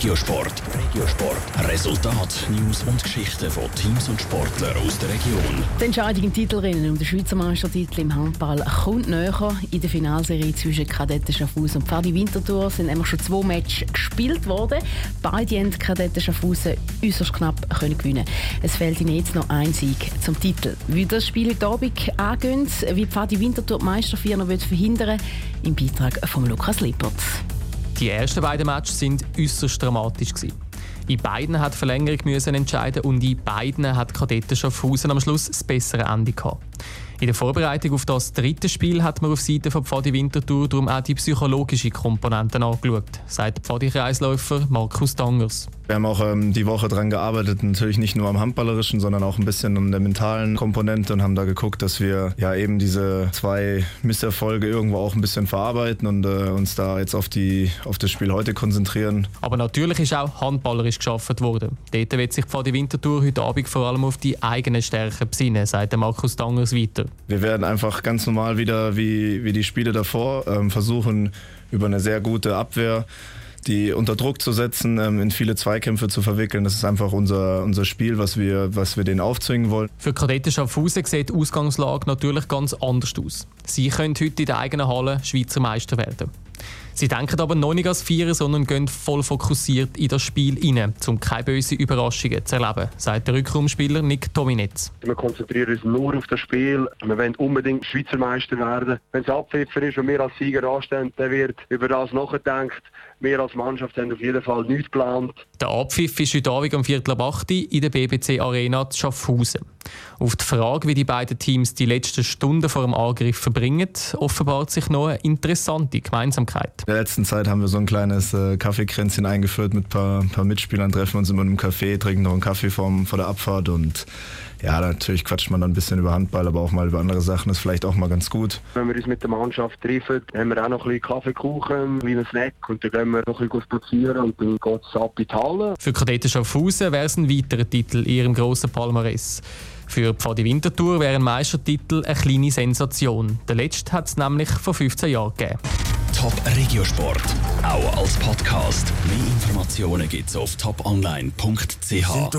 Regiosport. Regiosport. Resultat, News und Geschichten von Teams und Sportlern aus der Region. Die Entscheidung im Titelrennen um den Schweizer Meistertitel im Handball kommt näher. In der Finalserie zwischen Kadetten Schaffhausen und Pfadi Winterthur sind nämlich schon zwei Matches gespielt worden. Beide haben Kadetten Schaffhausen äußerst knapp können gewinnen. Es fehlt ihnen jetzt noch ein Sieg zum Titel. Wie das Spiel heute Abend angeht, wie Pfadi Winterthur die Meistervierer verhindern im Beitrag von Lukas Lippert. Die ersten beiden Matches sind äußerst dramatisch. Gewesen. In beiden hat Verlängerung müssen entscheiden und in beiden hat Kadetten Schaffhausen am Schluss das bessere Ende gehabt. In der Vorbereitung auf das dritte Spiel hat man auf Seite von Pfadi Winterthur darum auch die psychologische Komponente angeschaut, sagt Pfadi-Kreisläufer Markus Dangers. Wir haben auch ähm, die Woche daran gearbeitet, natürlich nicht nur am Handballerischen, sondern auch ein bisschen an der mentalen Komponente und haben da geguckt, dass wir ja eben diese zwei Misserfolge irgendwo auch ein bisschen verarbeiten und äh, uns da jetzt auf, die, auf das Spiel heute konzentrieren. Aber natürlich ist auch handballerisch geschaffen worden. Dort wird sich Pfadi Winterthur heute Abend vor allem auf die eigenen Stärken besinnen, sagt Markus Dangers weiter. Wir werden einfach ganz normal wieder wie, wie die Spiele davor ähm, versuchen, über eine sehr gute Abwehr die unter Druck zu setzen, ähm, in viele Zweikämpfe zu verwickeln. Das ist einfach unser, unser Spiel, was wir, was wir denen aufzwingen wollen. Für Kadetten Schaffhausen sieht die Ausgangslage natürlich ganz anders aus. Sie können heute in der eigenen Halle Schweizer Meister werden. Sie denken aber noch nicht als Vierer, sondern gehen voll fokussiert in das Spiel hinein, um keine bösen Überraschungen zu erleben, sagt der Rückraumspieler Nick Dominetz. Wir konzentrieren uns nur auf das Spiel. Wir wollen unbedingt Schweizer Meister werden. Wenn es Abpfiffer ist und wir als Sieger anstehen, dann wird über das nachgedacht. Wir als Mannschaft haben auf jeden Fall nichts geplant. Der Abpfiff ist heute Abend um Viertel ab 8 in der BBC Arena zu Schaffhausen. Auf die Frage, wie die beiden Teams die letzten Stunden vor dem Angriff verbringen, offenbart sich noch eine interessante Gemeinsamkeit. In der letzten Zeit haben wir so ein kleines äh, Kaffeekränzchen eingeführt mit ein paar, paar, Mitspielern, treffen uns immer in einem Café, trinken noch einen Kaffee vor, vor der Abfahrt und ja, natürlich quatscht man dann ein bisschen über Handball, aber auch mal über andere Sachen. Das ist vielleicht auch mal ganz gut. Wenn wir uns mit der Mannschaft treffen, haben wir auch noch ein bisschen Kaffeekuchen, wie ein Snack und dann gehen wir noch ein bisschen spazieren und dann geht es ab in die Halle. Für Kadetten Schaffhausen wäre es ein weiterer Titel in ihrem grossen Palmares. Für Pfadi Winterthur wäre ein Meistertitel eine kleine Sensation. Der letzte hat es nämlich vor 15 Jahren gegeben. Top Regiosport, auch als Podcast. Mehr Informationen gibt es auf toponline.ch.